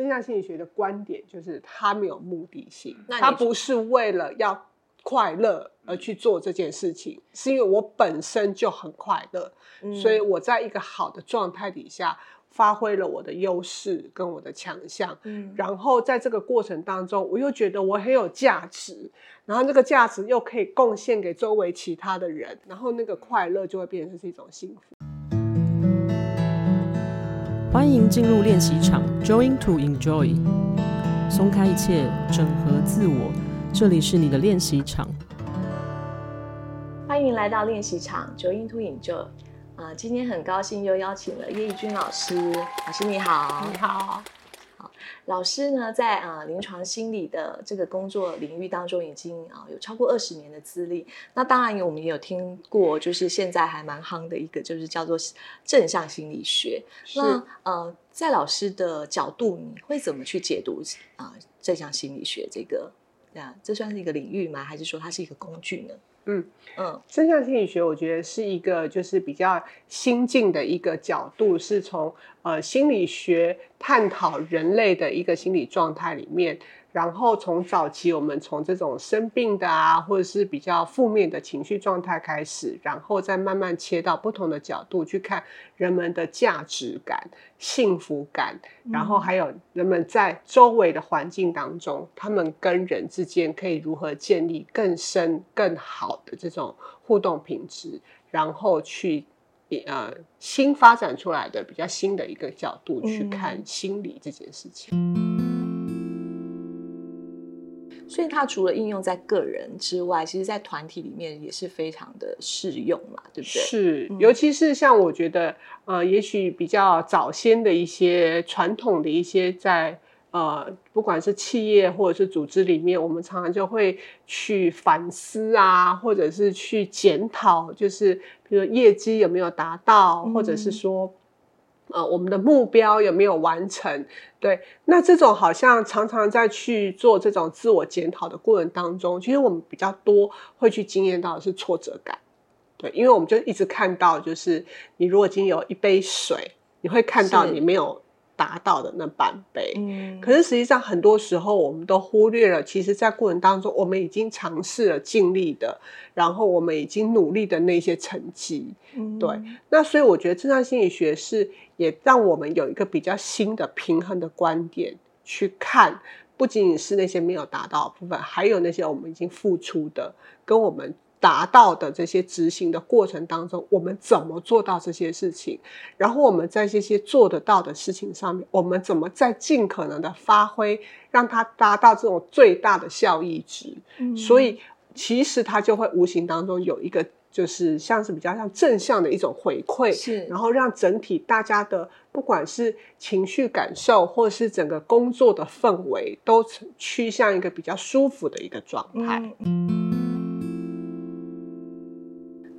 正向心理学的观点就是他没有目的性，那你它不是为了要快乐而去做这件事情，是因为我本身就很快乐，嗯所以我在一个好的状态底下。发挥了我的优势跟我的强项，嗯，然后在这个过程当中，我又觉得我很有价值，然后那个价值又可以贡献给周围其他的人，然后那个快乐就会变成是一种幸福。欢迎进入练习场，Join to Enjoy，松开一切，整合自我，这里是你的练习场。欢迎来到练习场，Join to Enjoy。啊，今天很高兴又邀请了叶怡君老师。老师你好，你好。好，老师呢，在啊临床心理的这个工作领域当中，已经啊有超过二十年的资历。那当然，我们也有听过，就是现在还蛮夯的一个，就是叫做正向心理学。那呃，在老师的角度，你会怎么去解读啊正向心理学这个？啊，这算是一个领域吗？还是说它是一个工具呢？嗯嗯，正向心理学我觉得是一个就是比较新进的一个角度，是从呃心理学探讨人类的一个心理状态里面。然后从早期，我们从这种生病的啊，或者是比较负面的情绪状态开始，然后再慢慢切到不同的角度去看人们的价值感、幸福感，然后还有人们在周围的环境当中，他们跟人之间可以如何建立更深、更好的这种互动品质，然后去呃新发展出来的比较新的一个角度去看心理这件事情。所以它除了应用在个人之外，其实在团体里面也是非常的适用嘛，对不对？是，尤其是像我觉得，呃，也许比较早先的一些传统的一些在呃，不管是企业或者是组织里面，我们常常就会去反思啊，或者是去检讨，就是比如业绩有没有达到，或者是说。呃，我们的目标有没有完成？对，那这种好像常常在去做这种自我检讨的过程当中，其实我们比较多会去经验到的是挫折感。对，因为我们就一直看到，就是你如果已经有一杯水，你会看到你没有。达到的那半杯，嗯，可是实际上很多时候我们都忽略了，其实，在过程当中，我们已经尝试了、尽力的，然后我们已经努力的那些成绩，嗯，对。那所以我觉得正向心理学是也让我们有一个比较新的平衡的观点去看，不仅仅是那些没有达到的部分，还有那些我们已经付出的，跟我们。达到的这些执行的过程当中，我们怎么做到这些事情？然后我们在这些做得到的事情上面，我们怎么在尽可能的发挥，让它达到这种最大的效益值？嗯。所以其实它就会无形当中有一个，就是像是比较像正向的一种回馈，是。然后让整体大家的不管是情绪感受，或是整个工作的氛围，都趋向一个比较舒服的一个状态。嗯。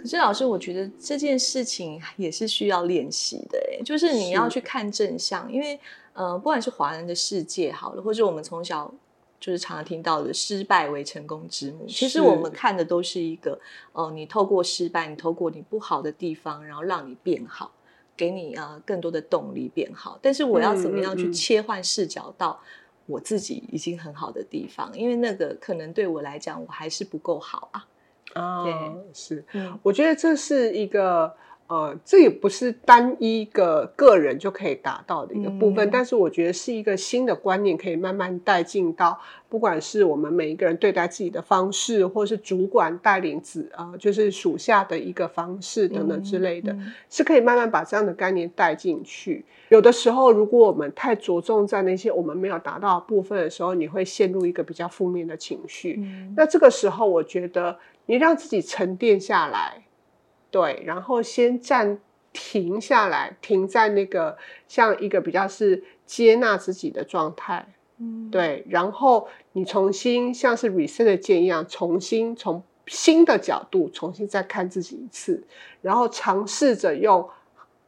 可是老师，我觉得这件事情也是需要练习的，哎，就是你要去看正向，因为，呃，不管是华人的世界好了，或者我们从小就是常常听到的“失败为成功之母”，其实我们看的都是一个，哦、呃，你透过失败，你透过你不好的地方，然后让你变好，给你啊、呃、更多的动力变好。但是我要怎么样去切换视角到我自己已经很好的地方？因为那个可能对我来讲，我还是不够好啊。啊、哦，是，我觉得这是一个，呃，这也不是单一个个人就可以达到的一个部分，嗯，但是我觉得是一个新的观念，可以慢慢带进到，不管是我们每一个人对待自己的方式，或是主管带领子啊，呃，就是属下的一个方式等等之类的，是可以慢慢把这样的概念带进去。有的时候，如果我们太着重在那些我们没有达到的部分的时候，你会陷入一个比较负面的情绪。嗯，那这个时候，我觉得。你让自己沉淀下来，对，然后先暂停下来，停在那个像一个比较是接纳自己的状态，嗯，对，然后你重新像是 reset 的键一样，重新从新的角度重新再看自己一次，然后尝试着用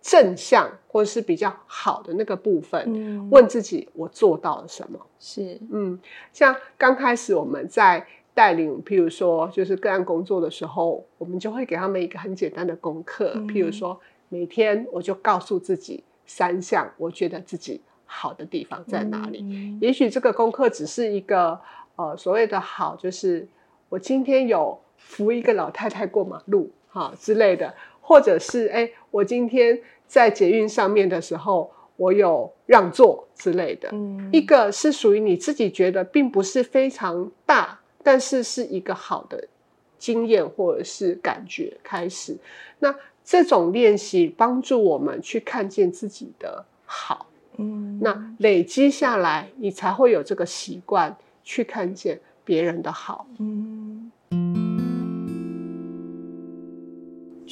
正向或者是比较好的那个部分，嗯，问自己我做到了什么？是，嗯，像刚开始我们在。带领，譬如说，就是个案工作的时候，我们就会给他们一个很简单的功课，嗯、譬如说，每天我就告诉自己三项我觉得自己好的地方在哪里？嗯、也许这个功课只是一个呃所谓的好，就是我今天有扶一个老太太过马路哈之类的，或者是哎，我今天在捷运上面的时候，我有让座之类的。嗯、一个是属于你自己觉得并不是非常大，但是是一个好的经验或者是感觉开始。那这种练习帮助我们去看见自己的好。嗯，那累积下来，你才会有这个习惯去看见别人的好。嗯，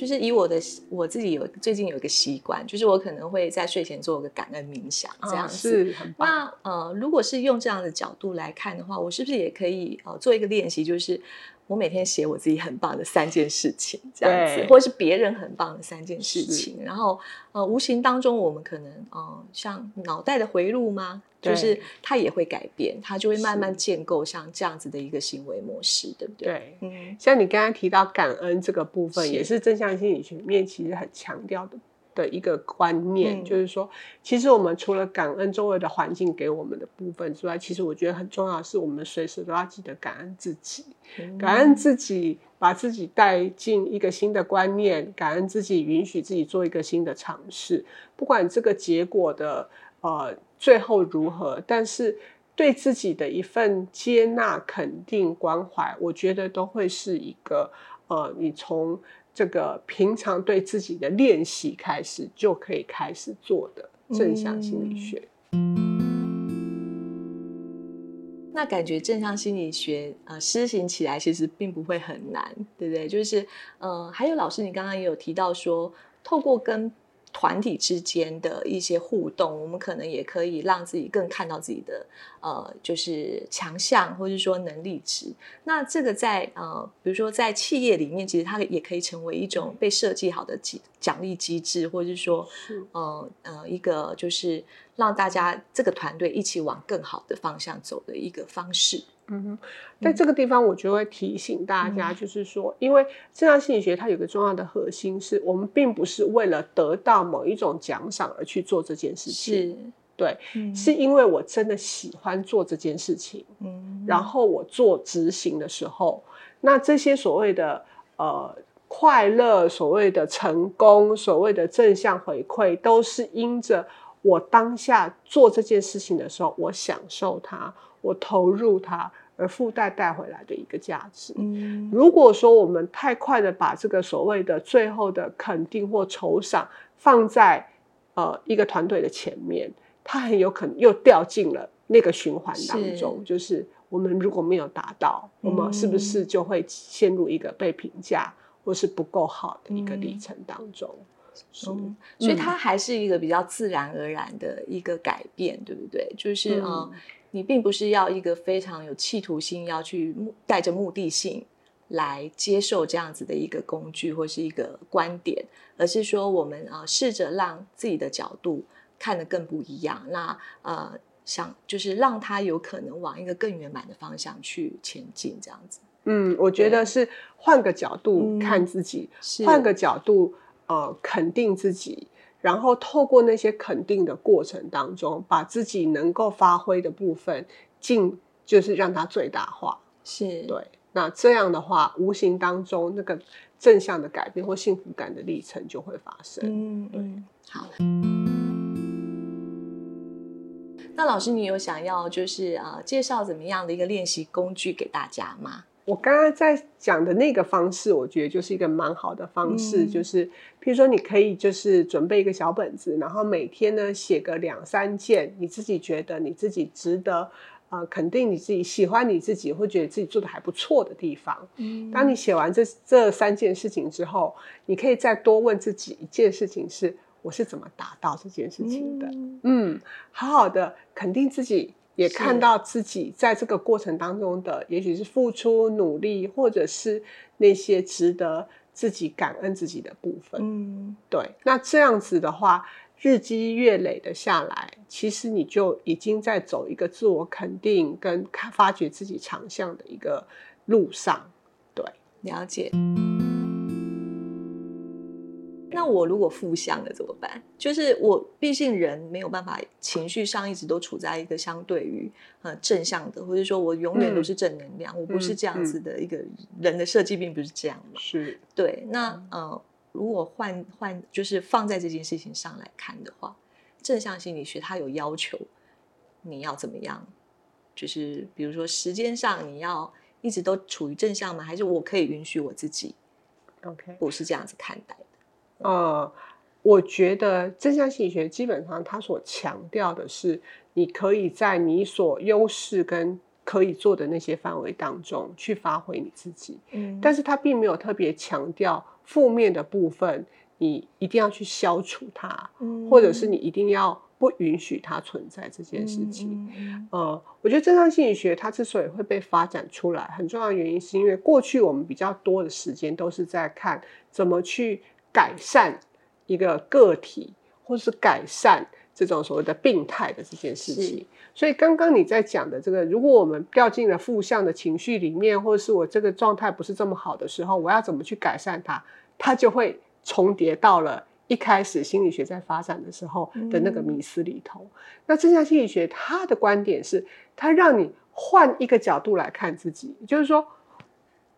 就是以我的我自己有最近有一个习惯，就是我可能会在睡前做个感恩冥想，这样子。哦、是很棒。那呃，如果是用这样的角度来看的话，我是不是也可以呃做一个练习，就是。我每天写我自己很棒的三件事情，这样子，或者是别人很棒的三件事情，然后呃，无形当中我们可能呃，像脑袋的回路吗？就是它也会改变，它就会慢慢建构像这样子的一个行为模式，对不对？对，嗯，像你刚刚提到感恩这个部分，也是正向心理学里面其实很强调的。的一个观念，嗯、就是说，其实我们除了感恩周围的环境给我们的部分之外，其实我觉得很重要的是，我们随时都要记得感恩自己，嗯、感恩自己，把自己带进一个新的观念，感恩自己，允许自己做一个新的尝试，不管这个结果的呃最后如何，但是对自己的一份接纳、肯定、关怀，我觉得都会是一个呃，你从。这个平常对自己的练习开始就可以开始做的正向心理学。嗯，那感觉正向心理学呃施行起来其实并不会很难，对不对？就是呃，还有老师，你刚刚也有提到说，透过跟团体之间的一些互动，我们可能也可以让自己更看到自己的呃，就是强项或者说能力值。那这个在呃，比如说在企业里面，其实它也可以成为一种被设计好的奖奖励机制，或者是说是呃呃一个就是让大家这个团队一起往更好的方向走的一个方式。嗯哼，在这个地方，我就会提醒大家，就是说，嗯、因为正向心理学它有个重要的核心，是我们并不是为了得到某一种奖赏而去做这件事情，是。对，嗯、是因为我真的喜欢做这件事情，嗯，然。后我做执行的时候，那这些所谓的呃快乐、所谓的成功、所谓的正向回馈，都是因着我当下做这件事情的时候，我享受它，我投入它。而附带带回来的一个价值。嗯，如果说我们太快的把这个所谓的最后的肯定或酬赏放在呃一个团队的前面，它很有可能又掉进了那个循环当中。是就是我们如果没有达到，嗯、我们是不是就会陷入一个被评价或是不够好的一个历程当中？嗯、是所以它还是一个比较自然而然的一个改变，对不对？就是嗯。呃你并不是要一个非常有企图心，要去带着目的性来接受这样子的一个工具或是一个观点，而是说我们啊、呃、试着让自己的角度看得更不一样，那呃想就是让他有可能往一个更圆满的方向去前进，这样子。嗯，我觉得是换个角度看自己，嗯、换个角度呃肯定自己。然后透过那些肯定的过程当中，把自己能够发挥的部分尽，就是让它最大化。是对。那这样的话，无形当中那个正向的改变或幸福感的历程就会发生。嗯嗯，好。那老师，你有想要就是呃介绍怎么样的一个练习工具给大家吗？我刚刚在讲的那个方式，我觉得就是一个蛮好的方式，嗯、就是譬如说，你可以就是准备一个小本子，然后每天呢写个两三件你自己觉得你自己值得呃肯定你自己喜欢你自己，会觉得自己做的还不错的地方。嗯，当你写完这这三件事情之后，你可以再多问自己一件事情是：我是怎么达到这件事情的？嗯，嗯，好好的肯定自己。也看到自己在这个过程当中的，也许是付出努力，或者是那些值得自己感恩自己的部分。嗯，对。那这样子的话，日积月累的下来，其实你就已经在走一个自我肯定跟发掘自己长项的一个路上。对，了解。那我如果负向了怎么办？就是我毕竟人没有办法情绪上一直都处在一个相对于呃正向的，或者说我永远都是正能量，嗯、我不是这样子的一个人的设计，并不是这样嘛。是对。那呃，如果换换就是放在这件事情上来看的话，正向心理学它有要求你要怎么样？就是比如说时间上你要一直都处于正向吗？还是我可以允许我自己？OK，我是这样子看待的。呃，我觉得正向心理学基本上它所强调的是，你可以在你所优势跟可以做的那些范围当中去发挥你自己。嗯，但是它并没有特别强调负面的部分，你一定要去消除它，嗯，或者是你一定要不允许它存在这件事情。嗯，呃，我觉得正向心理学它之所以会被发展出来，很重要的原因是因为过去我们比较多的时间都是在看怎么去。改善一个个体，或是改善这种所谓的病态的这件事情。所以刚刚你在讲的这个，如果我们掉进了负向的情绪里面，或者是我这个状态不是这么好的时候，我要怎么去改善它？它就会重叠到了一开始心理学在发展的时候的那个迷思里头。嗯、那正向心理学它的观点是，它让你换一个角度来看自己，就是说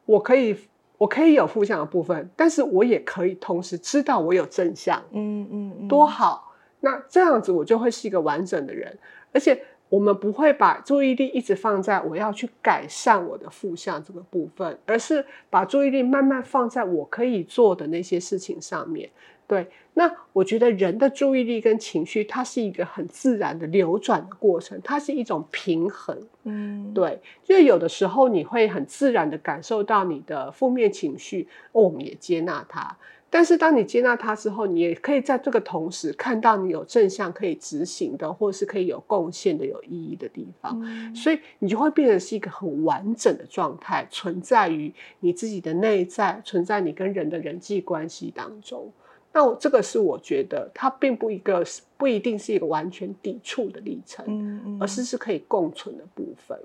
我可以。我可以有负向的部分，但是我也可以同时知道我有正向，嗯嗯，嗯，多好。那这样子我就会是一个完整的人，而且我们不会把注意力一直放在我要去改善我的负向这个部分，而是把注意力慢慢放在我可以做的那些事情上面。对，那我觉得人的注意力跟情绪，它是一个很自然的流转的过程，它是一种平衡。嗯，对，就是有的时候你会很自然的感受到你的负面情绪，哦，我们也接纳它。但是当你接纳它之后，你也可以在这个同时看到你有正向可以执行的，或是可以有贡献的、有意义的地方。嗯，所以你就会变成是一个很完整的状态，存在于你自己的内在，存在你跟人的人际关系当中。那我这个是我觉得它并不一个不一定是一个完全抵触的历程，嗯嗯，而是是可以共存的部分。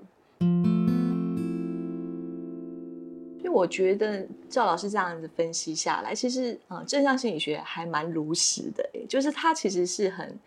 因为我觉得赵老师这样子分析下来，其实啊、呃，正向心理学还蛮如实的，就是它其实是很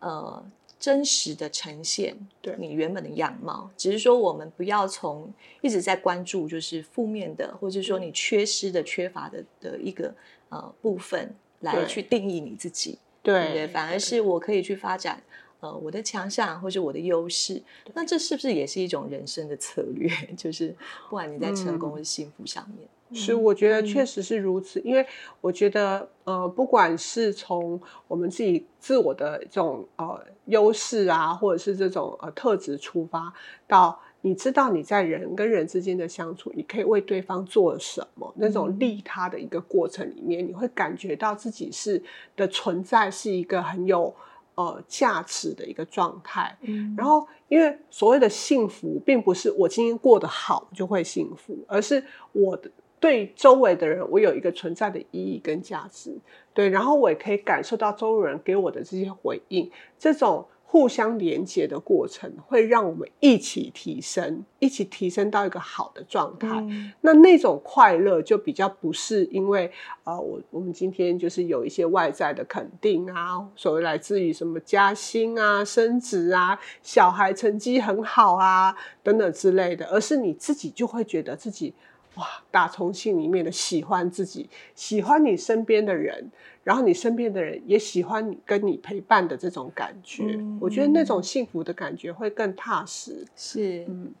呃真实的呈现对你原本的样貌，只是说我们不要从一直在关注就是负面的，或者说你缺失的、缺乏的的一个呃部分。来去定义你自己，对，反而是我可以去发展，呃，我的强项或者我的优势。那这是不是也是一种人生的策略？就是不管你在成功或是幸福上面，嗯、是我觉得确实是如此。嗯、因为我觉得，呃，不管是从我们自己自我的这种呃优势啊，或者是这种呃特质出发，到。你知道你在人跟人之间的相处，你可以为对方做什么？那种利他的一个过程里面，你会感觉到自己是的存在是一个很有呃价值的一个状态。嗯，然后因为所谓的幸福，并不是我今天过得好就会幸福，而是我的对周围的人，我有一个存在的意义跟价值。对，然后我也可以感受到周围人给我的这些回应，这种。互相连接的过程会让我们一起提升，一起提升到一个好的状态。嗯、那那种快乐就比较不是因为呃，我我们今天就是有一些外在的肯定啊，所谓来自于什么加薪啊、升职啊、小孩成绩很好啊等等之类的，而是你自己就会觉得自己哇，打从心里面的喜欢自己，喜欢你身边的人。然后你身边的人也喜欢你跟你陪伴的这种感觉，嗯、我觉得那种幸福的感觉会更踏实。是，嗯，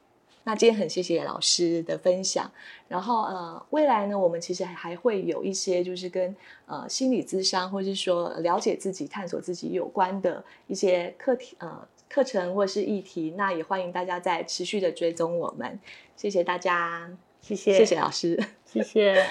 那今天很谢谢老师的分享。然后呃，未来呢，我们其实还会有一些就是跟呃心理咨商，或是说了解自己、探索自己有关的一些课题呃课程或是议题。那也欢迎大家在持续的追踪我们。谢谢大家，谢谢，谢谢老师，谢谢。